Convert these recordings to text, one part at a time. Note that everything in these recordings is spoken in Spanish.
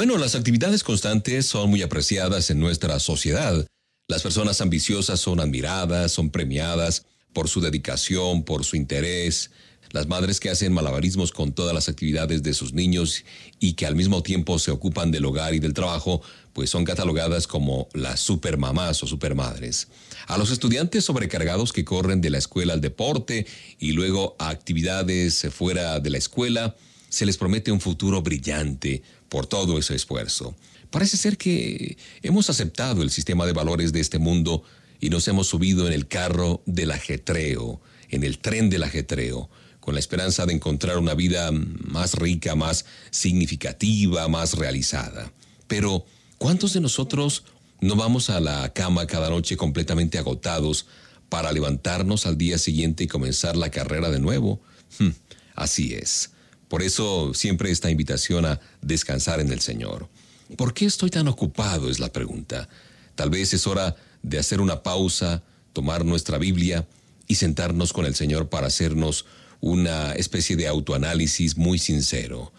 Bueno, las actividades constantes son muy apreciadas en nuestra sociedad. Las personas ambiciosas son admiradas, son premiadas por su dedicación, por su interés. Las madres que hacen malabarismos con todas las actividades de sus niños y que al mismo tiempo se ocupan del hogar y del trabajo, pues son catalogadas como las supermamás o supermadres. A los estudiantes sobrecargados que corren de la escuela al deporte y luego a actividades fuera de la escuela, se les promete un futuro brillante por todo ese esfuerzo. Parece ser que hemos aceptado el sistema de valores de este mundo y nos hemos subido en el carro del ajetreo, en el tren del ajetreo, con la esperanza de encontrar una vida más rica, más significativa, más realizada. Pero, ¿cuántos de nosotros no vamos a la cama cada noche completamente agotados para levantarnos al día siguiente y comenzar la carrera de nuevo? Hmm, así es. Por eso siempre esta invitación a descansar en el Señor. ¿Por qué estoy tan ocupado? Es la pregunta. Tal vez es hora de hacer una pausa, tomar nuestra Biblia y sentarnos con el Señor para hacernos una especie de autoanálisis muy sincero.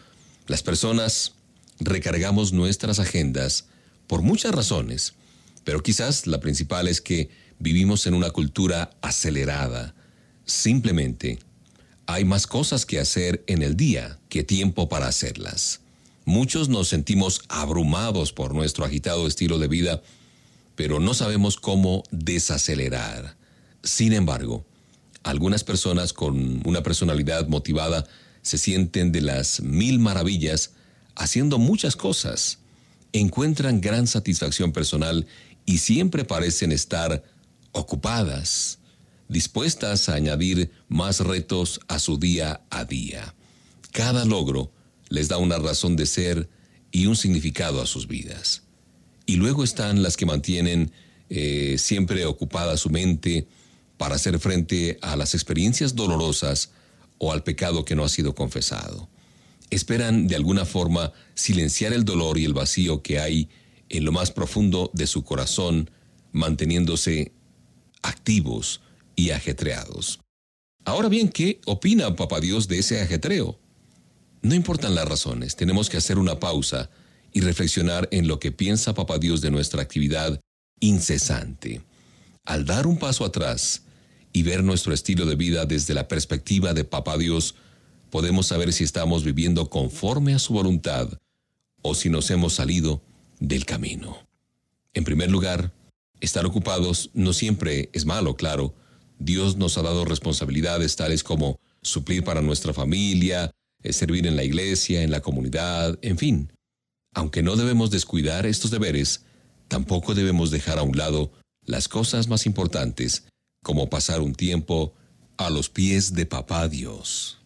Las personas recargamos nuestras agendas por muchas razones, pero quizás la principal es que vivimos en una cultura acelerada. Simplemente hay más cosas que hacer en el día que tiempo para hacerlas. Muchos nos sentimos abrumados por nuestro agitado estilo de vida, pero no sabemos cómo desacelerar. Sin embargo, algunas personas con una personalidad motivada se sienten de las mil maravillas haciendo muchas cosas, encuentran gran satisfacción personal y siempre parecen estar ocupadas, dispuestas a añadir más retos a su día a día. Cada logro les da una razón de ser y un significado a sus vidas. Y luego están las que mantienen eh, siempre ocupada su mente para hacer frente a las experiencias dolorosas o al pecado que no ha sido confesado. Esperan de alguna forma silenciar el dolor y el vacío que hay en lo más profundo de su corazón, manteniéndose activos y ajetreados. Ahora bien, ¿qué opina Papá Dios de ese ajetreo? No importan las razones, tenemos que hacer una pausa y reflexionar en lo que piensa Papá Dios de nuestra actividad incesante. Al dar un paso atrás y ver nuestro estilo de vida desde la perspectiva de Papá Dios, podemos saber si estamos viviendo conforme a su voluntad o si nos hemos salido del camino. En primer lugar, estar ocupados no siempre es malo, claro, Dios nos ha dado responsabilidades tales como suplir para nuestra familia, eh, servir en la iglesia, en la comunidad, en fin. Aunque no debemos descuidar estos deberes, tampoco debemos dejar a un lado las cosas más importantes, como pasar un tiempo a los pies de Papá Dios.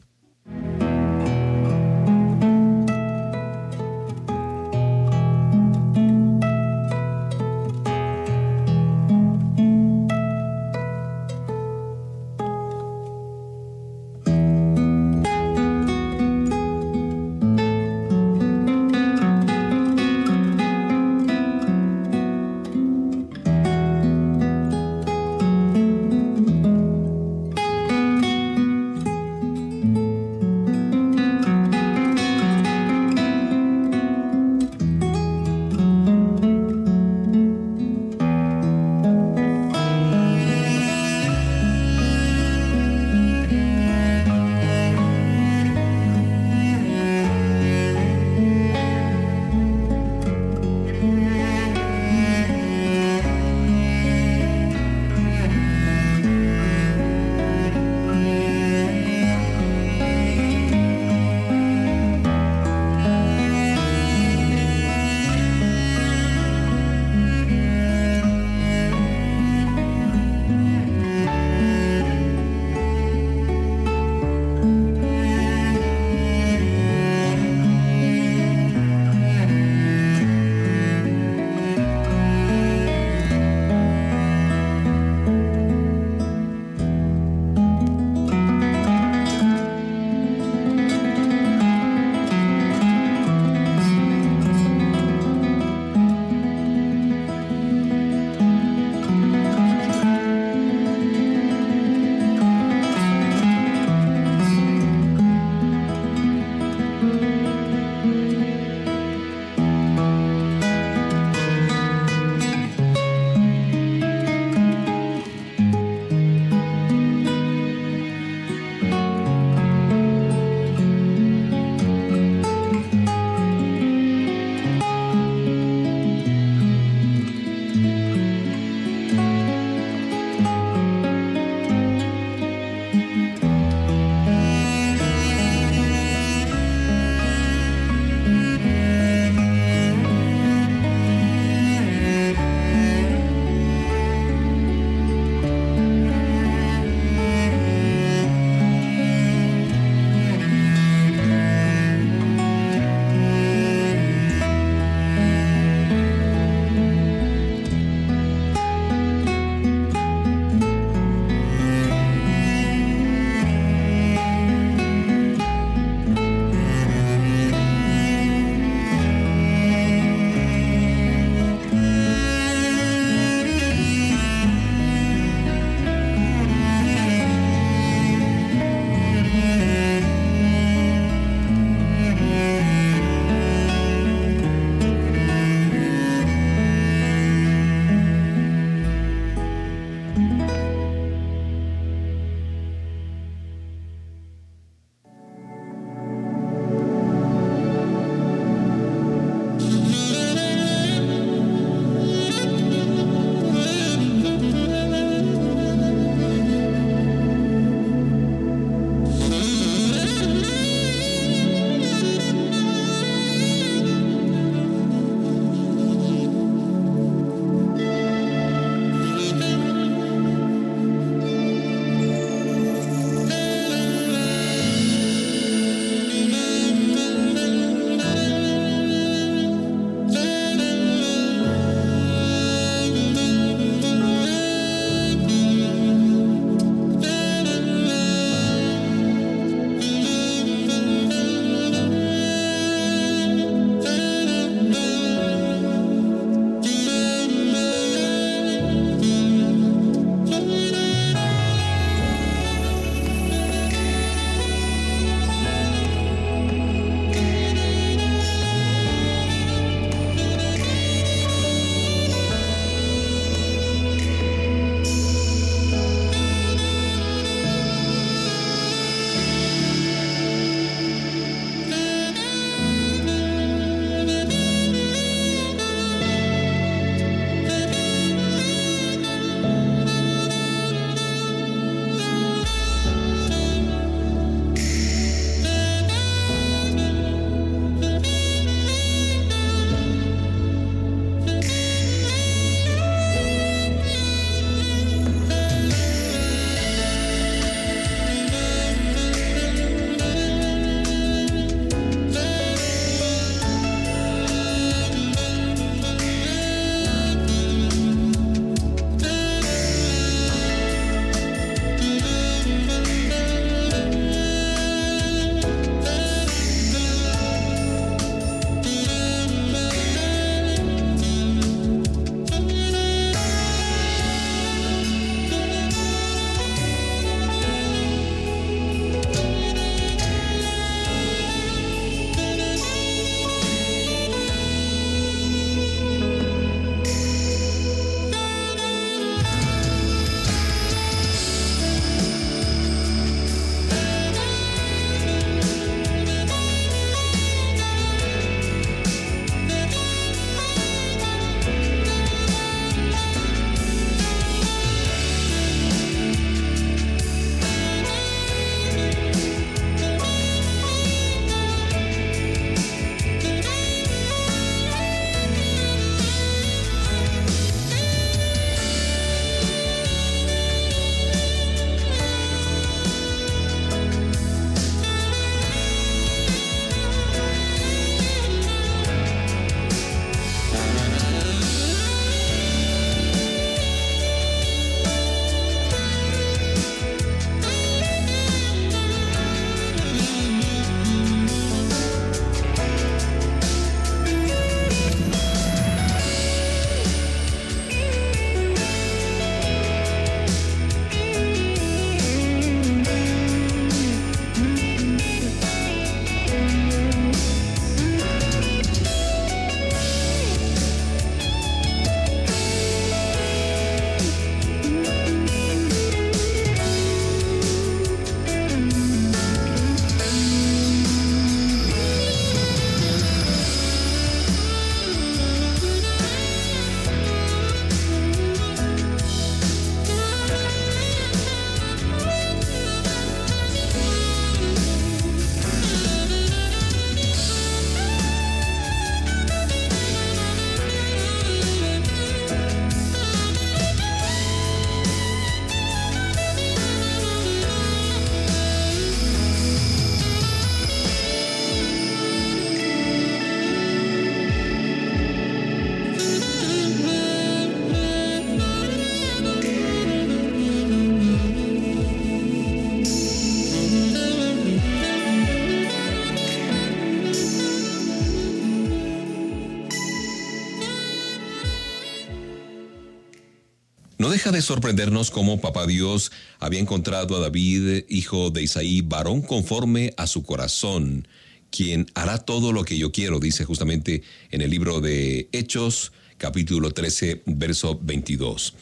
De sorprendernos cómo Papá Dios había encontrado a David, hijo de Isaí, varón conforme a su corazón, quien hará todo lo que yo quiero, dice justamente en el libro de Hechos, capítulo 13, verso 22.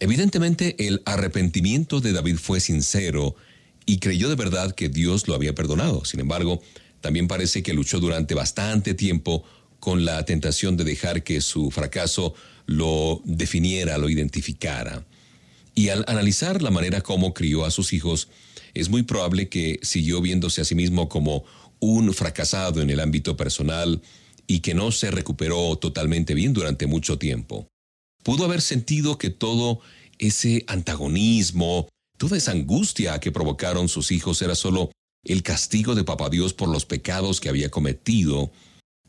Evidentemente el arrepentimiento de David fue sincero y creyó de verdad que Dios lo había perdonado. Sin embargo, también parece que luchó durante bastante tiempo con la tentación de dejar que su fracaso lo definiera, lo identificara. Y al analizar la manera como crió a sus hijos, es muy probable que siguió viéndose a sí mismo como un fracasado en el ámbito personal y que no se recuperó totalmente bien durante mucho tiempo. Pudo haber sentido que todo ese antagonismo, toda esa angustia que provocaron sus hijos era solo el castigo de Papá Dios por los pecados que había cometido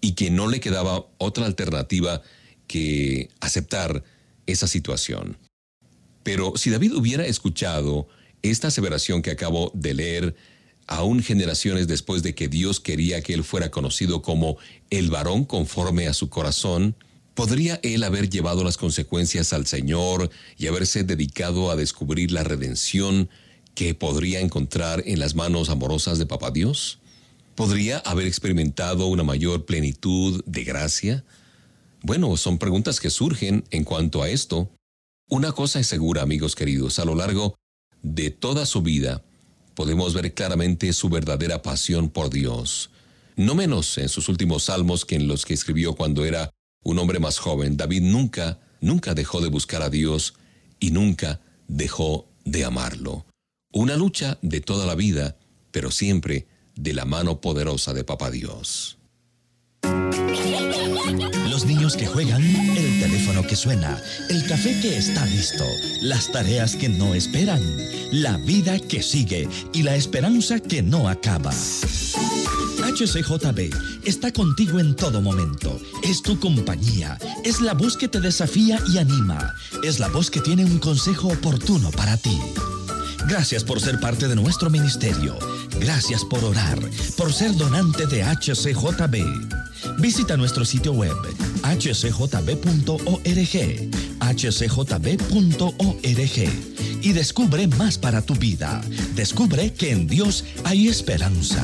y que no le quedaba otra alternativa que aceptar esa situación. Pero si David hubiera escuchado esta aseveración que acabo de leer, aún generaciones después de que Dios quería que él fuera conocido como el varón conforme a su corazón, ¿podría él haber llevado las consecuencias al Señor y haberse dedicado a descubrir la redención que podría encontrar en las manos amorosas de Papá Dios? ¿Podría haber experimentado una mayor plenitud de gracia? Bueno, son preguntas que surgen en cuanto a esto. Una cosa es segura, amigos queridos, a lo largo de toda su vida podemos ver claramente su verdadera pasión por Dios. No menos en sus últimos salmos que en los que escribió cuando era un hombre más joven. David nunca, nunca dejó de buscar a Dios y nunca dejó de amarlo. Una lucha de toda la vida, pero siempre de la mano poderosa de Papá Dios los niños que juegan, el teléfono que suena, el café que está listo, las tareas que no esperan, la vida que sigue y la esperanza que no acaba. HCJB está contigo en todo momento. Es tu compañía. Es la voz que te desafía y anima. Es la voz que tiene un consejo oportuno para ti. Gracias por ser parte de nuestro ministerio. Gracias por orar, por ser donante de HCJB. Visita nuestro sitio web hcjb.org, hcjb.org y descubre más para tu vida. Descubre que en Dios hay esperanza.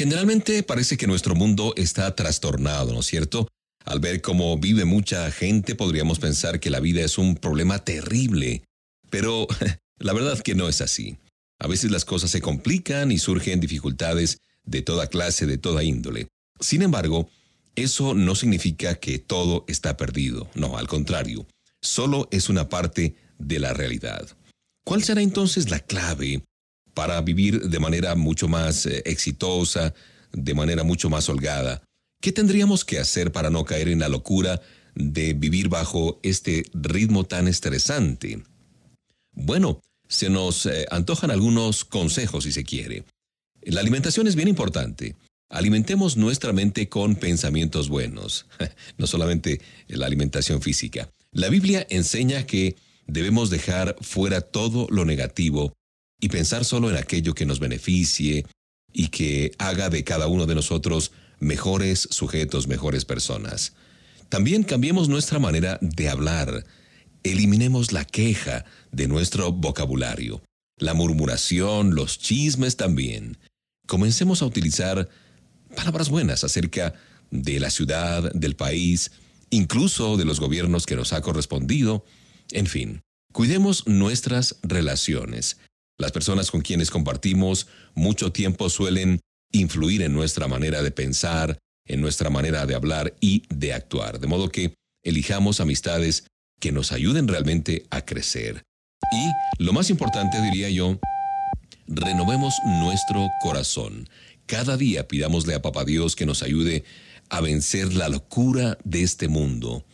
Generalmente parece que nuestro mundo está trastornado, ¿no es cierto? Al ver cómo vive mucha gente podríamos pensar que la vida es un problema terrible, pero la verdad que no es así. A veces las cosas se complican y surgen dificultades de toda clase, de toda índole. Sin embargo, eso no significa que todo está perdido, no, al contrario, solo es una parte de la realidad. ¿Cuál será entonces la clave para vivir de manera mucho más eh, exitosa, de manera mucho más holgada? ¿Qué tendríamos que hacer para no caer en la locura de vivir bajo este ritmo tan estresante? Bueno, se nos eh, antojan algunos consejos si se quiere. La alimentación es bien importante. Alimentemos nuestra mente con pensamientos buenos, no solamente la alimentación física. La Biblia enseña que debemos dejar fuera todo lo negativo y pensar solo en aquello que nos beneficie y que haga de cada uno de nosotros mejores sujetos, mejores personas. También cambiemos nuestra manera de hablar. Eliminemos la queja de nuestro vocabulario, la murmuración, los chismes también. Comencemos a utilizar palabras buenas acerca de la ciudad, del país, incluso de los gobiernos que nos ha correspondido. En fin, cuidemos nuestras relaciones. Las personas con quienes compartimos mucho tiempo suelen influir en nuestra manera de pensar, en nuestra manera de hablar y de actuar. De modo que elijamos amistades que nos ayuden realmente a crecer. Y lo más importante, diría yo, renovemos nuestro corazón. Cada día pidámosle a Papá Dios que nos ayude a vencer la locura de este mundo,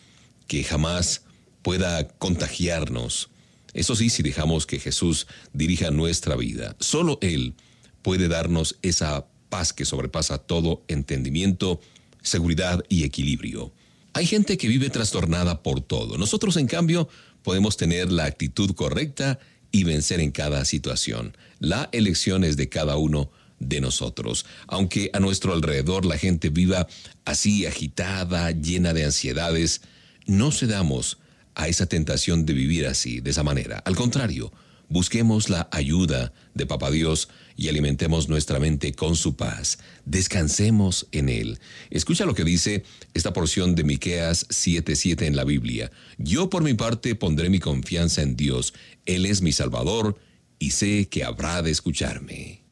que jamás pueda contagiarnos. Eso sí, si dejamos que Jesús dirija nuestra vida, solo Él puede darnos esa paz que sobrepasa todo entendimiento, seguridad y equilibrio. Hay gente que vive trastornada por todo. Nosotros, en cambio, podemos tener la actitud correcta y vencer en cada situación. La elección es de cada uno de nosotros. Aunque a nuestro alrededor la gente viva así agitada, llena de ansiedades, no cedamos a esa tentación de vivir así, de esa manera. Al contrario, busquemos la ayuda de Papá Dios y alimentemos nuestra mente con su paz. Descansemos en Él. Escucha lo que dice esta porción de Miqueas 7:7 en la Biblia. Yo por mi parte pondré mi confianza en Dios. Él es mi Salvador y sé que habrá de escucharme.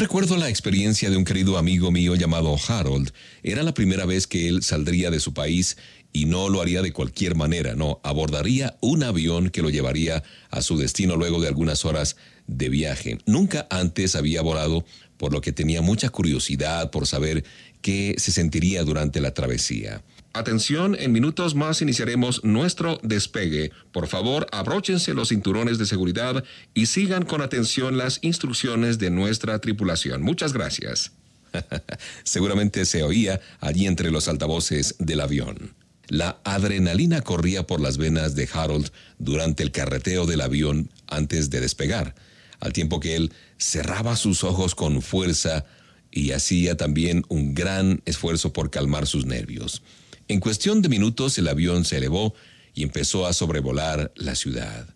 Recuerdo la experiencia de un querido amigo mío llamado Harold. Era la primera vez que él saldría de su país y no lo haría de cualquier manera, no, abordaría un avión que lo llevaría a su destino luego de algunas horas de viaje. Nunca antes había volado, por lo que tenía mucha curiosidad por saber qué se sentiría durante la travesía. Atención, en minutos más iniciaremos nuestro despegue. Por favor, abróchense los cinturones de seguridad y sigan con atención las instrucciones de nuestra tripulación. Muchas gracias. Seguramente se oía allí entre los altavoces del avión. La adrenalina corría por las venas de Harold durante el carreteo del avión antes de despegar, al tiempo que él cerraba sus ojos con fuerza y hacía también un gran esfuerzo por calmar sus nervios. En cuestión de minutos el avión se elevó y empezó a sobrevolar la ciudad.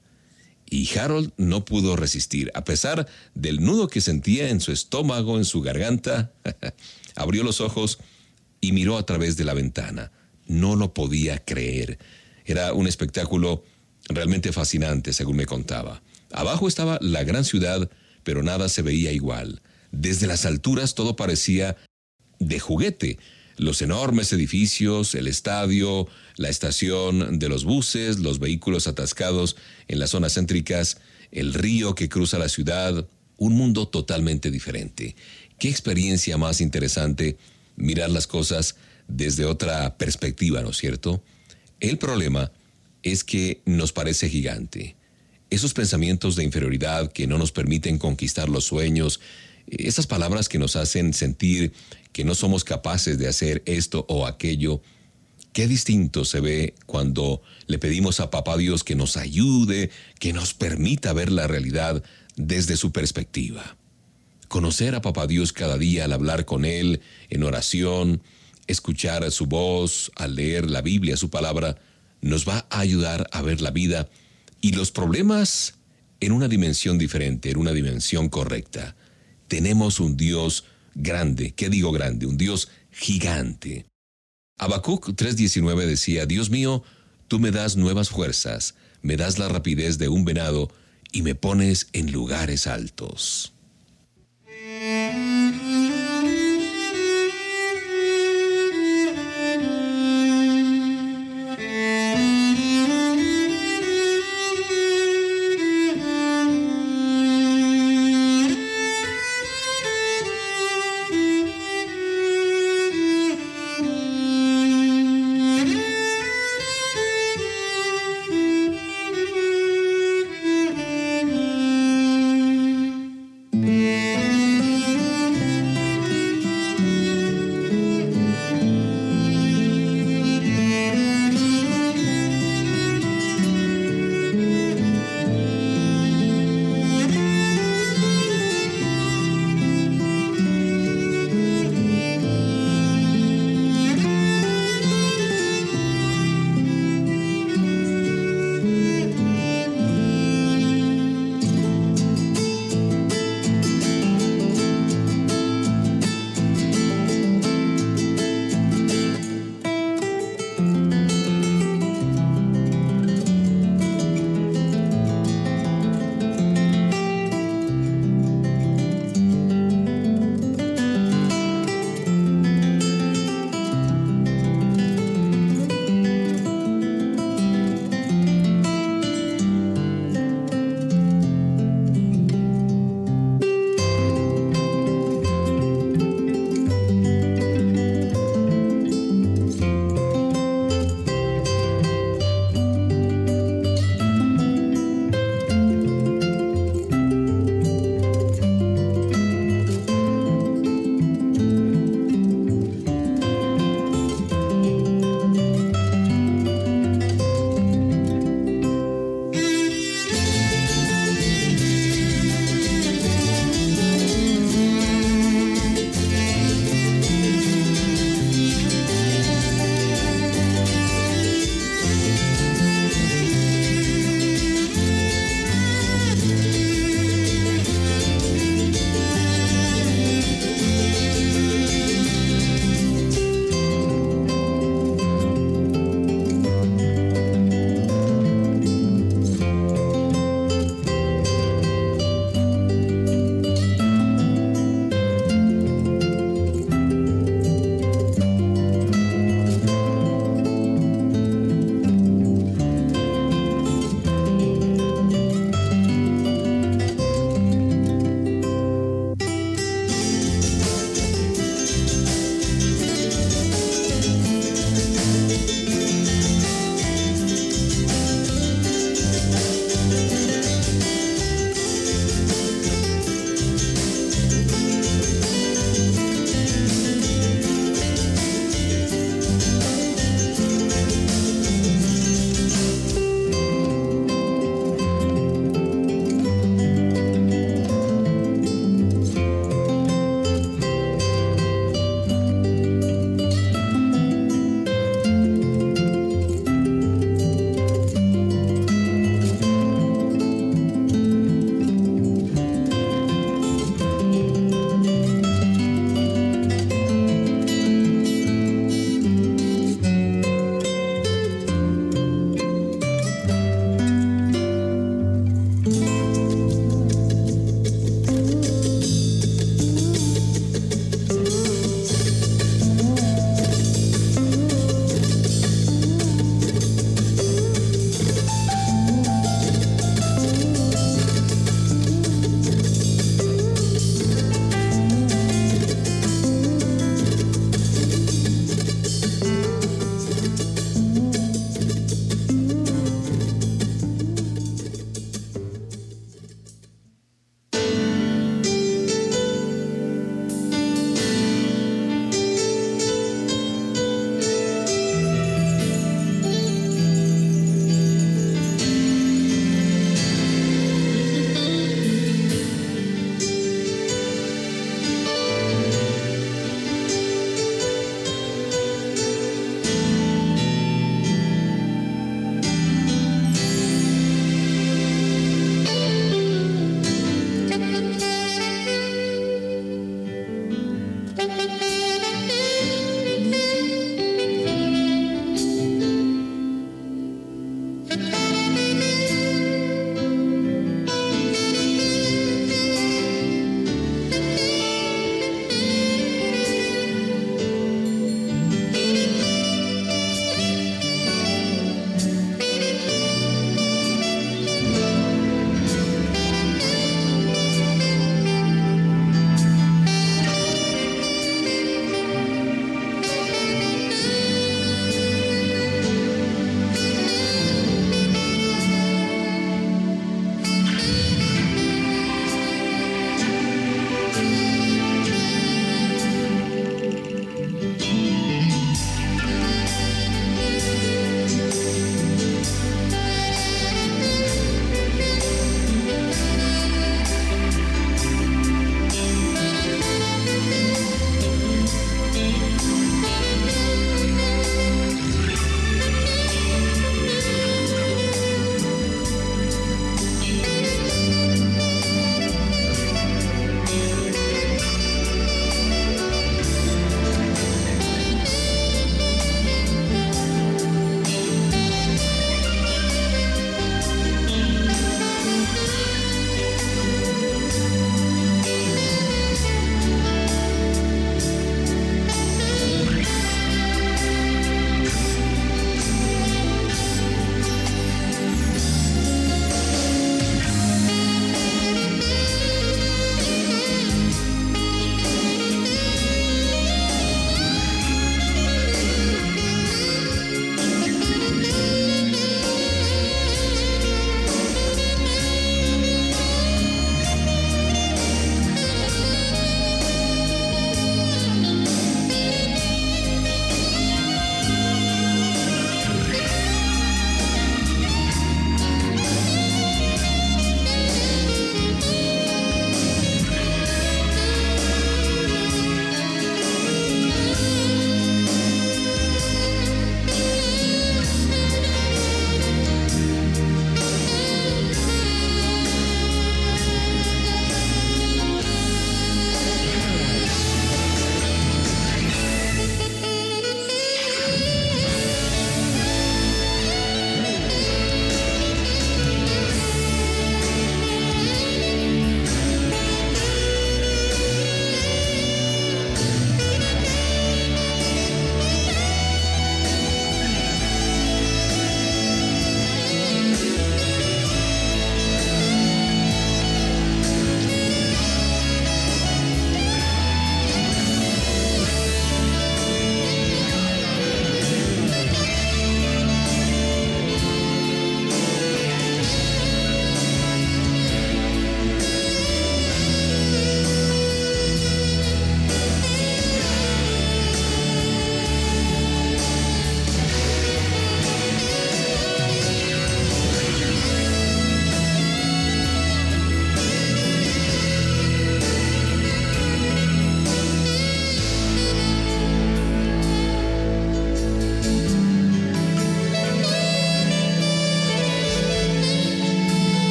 Y Harold no pudo resistir, a pesar del nudo que sentía en su estómago, en su garganta. Abrió los ojos y miró a través de la ventana. No lo podía creer. Era un espectáculo realmente fascinante, según me contaba. Abajo estaba la gran ciudad, pero nada se veía igual. Desde las alturas todo parecía de juguete los enormes edificios, el estadio, la estación de los buses, los vehículos atascados en las zonas céntricas, el río que cruza la ciudad, un mundo totalmente diferente. Qué experiencia más interesante mirar las cosas desde otra perspectiva, ¿no es cierto? El problema es que nos parece gigante. Esos pensamientos de inferioridad que no nos permiten conquistar los sueños, esas palabras que nos hacen sentir que no somos capaces de hacer esto o aquello, qué distinto se ve cuando le pedimos a Papá Dios que nos ayude, que nos permita ver la realidad desde su perspectiva. Conocer a Papá Dios cada día al hablar con Él en oración, escuchar su voz, al leer la Biblia, su palabra, nos va a ayudar a ver la vida y los problemas en una dimensión diferente, en una dimensión correcta. Tenemos un Dios grande. ¿Qué digo grande? Un Dios gigante. Habacuc 3:19 decía, Dios mío, tú me das nuevas fuerzas, me das la rapidez de un venado y me pones en lugares altos.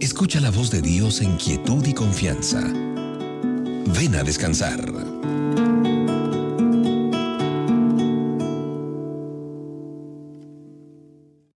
Escucha la voz de Dios en quietud y confianza. Ven a descansar.